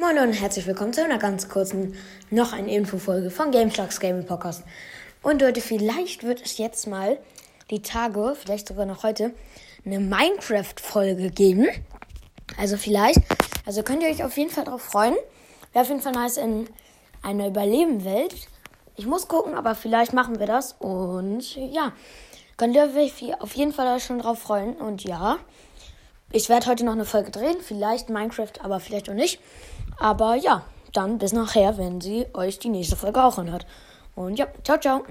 Moin und herzlich willkommen zu einer ganz kurzen, noch eine Infofolge von GameSharks Gaming Podcast. Und Leute, vielleicht wird es jetzt mal die Tage, vielleicht sogar noch heute, eine Minecraft-Folge geben. Also vielleicht, also könnt ihr euch auf jeden Fall darauf freuen. Wäre auf jeden Fall nice in einer Überlebenwelt. Ich muss gucken, aber vielleicht machen wir das. Und ja, könnt ihr euch auf jeden Fall schon drauf freuen. Und ja, ich werde heute noch eine Folge drehen. Vielleicht Minecraft, aber vielleicht auch nicht. Aber ja, dann bis nachher, wenn sie euch die nächste Folge auch anhört. Und ja, ciao, ciao.